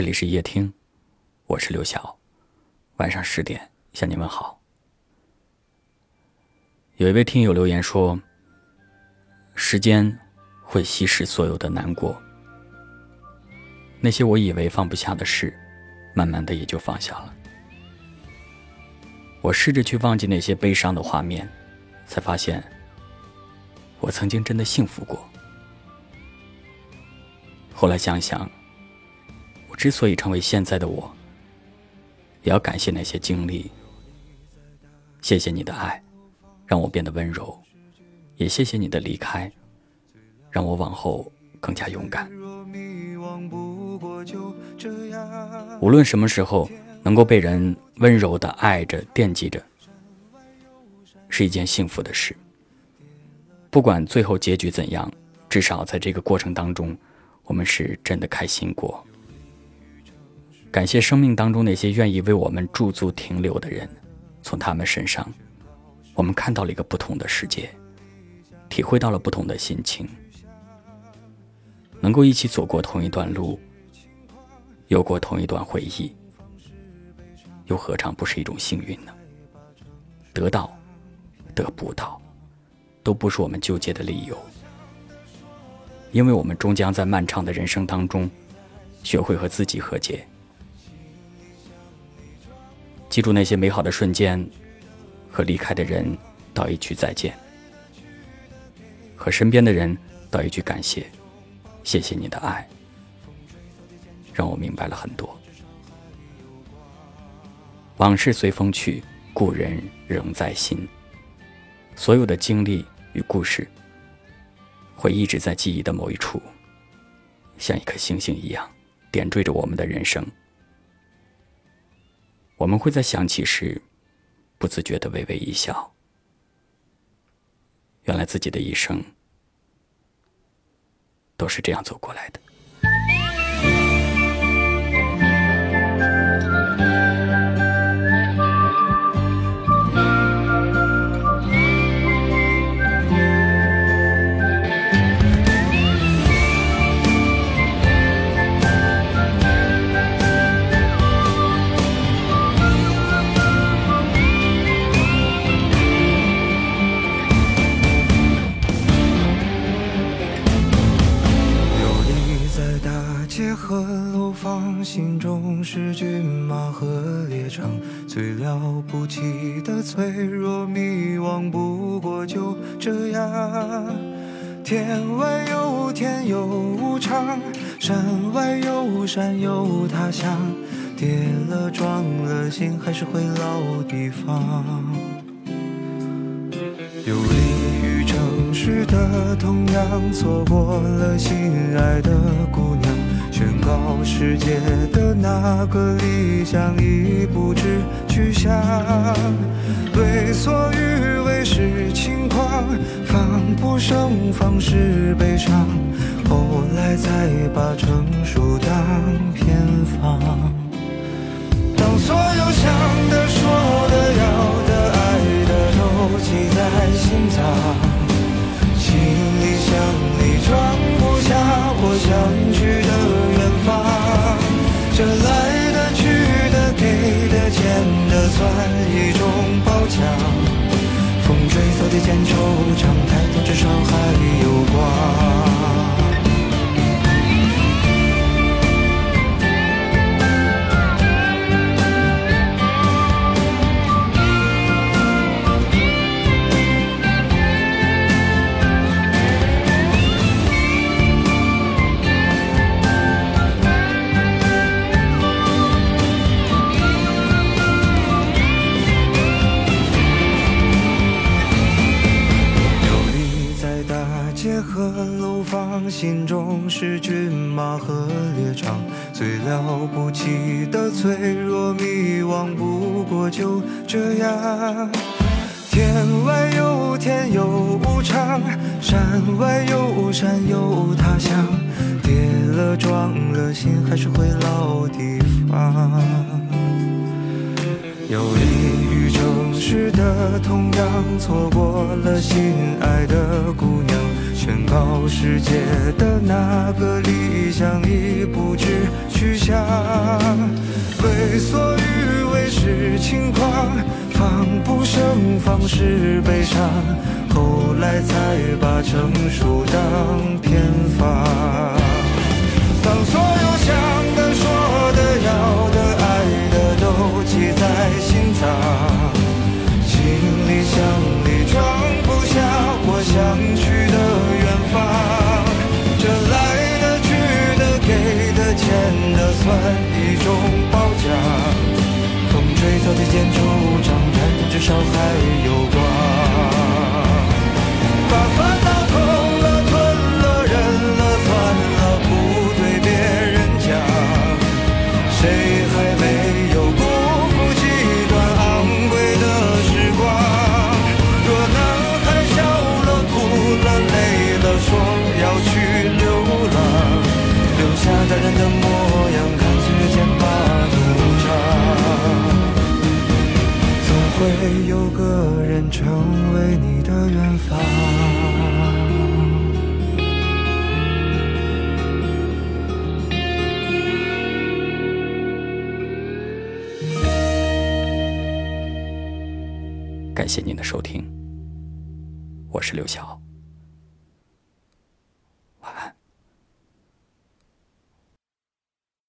这里是夜听，我是刘晓。晚上十点向你问好。有一位听友留言说：“时间会稀释所有的难过，那些我以为放不下的事，慢慢的也就放下了。我试着去忘记那些悲伤的画面，才发现，我曾经真的幸福过。后来想想。”之所以成为现在的我，也要感谢那些经历。谢谢你的爱，让我变得温柔；也谢谢你的离开，让我往后更加勇敢。无论什么时候，能够被人温柔的爱着、惦记着，是一件幸福的事。不管最后结局怎样，至少在这个过程当中，我们是真的开心过。感谢生命当中那些愿意为我们驻足停留的人，从他们身上，我们看到了一个不同的世界，体会到了不同的心情。能够一起走过同一段路，有过同一段回忆，又何尝不是一种幸运呢？得到，得不到，都不是我们纠结的理由，因为我们终将在漫长的人生当中，学会和自己和解。记住那些美好的瞬间，和离开的人道一句再见，和身边的人道一句感谢，谢谢你的爱，让我明白了很多。往事随风去，故人仍在心。所有的经历与故事，会一直在记忆的某一处，像一颗星星一样，点缀着我们的人生。我们会在想起时，不自觉的微微一笑。原来自己的一生都是这样走过来的。心中是骏马和猎场，最了不起的脆弱迷惘，不过就这样。天外有天有无常，山外有山有他乡，跌了撞了，心还是回老地方。游离于城市的，同样错过了心爱的姑娘。到世界的那个理想已不知去向，为所欲为是轻狂，防不胜防是悲伤，后来才把成熟当偏方。风吹草低见惆怅，抬头至少还有光。和猎场，最了不起的脆弱迷惘，不过就这样。天外有天有无常，山外有山有他乡，跌了撞了，心还是回老地方。游离于城市的，同样错过了心爱的姑娘。宣告世界的那个理想已不知去向。为所欲为是轻狂，防不胜防是悲伤，后来才把成熟当偏方。当所有想变得、算一种褒奖。风吹草低见惆怅，但至少还有光。个人成为你的远方。感谢您的收听，我是刘晓。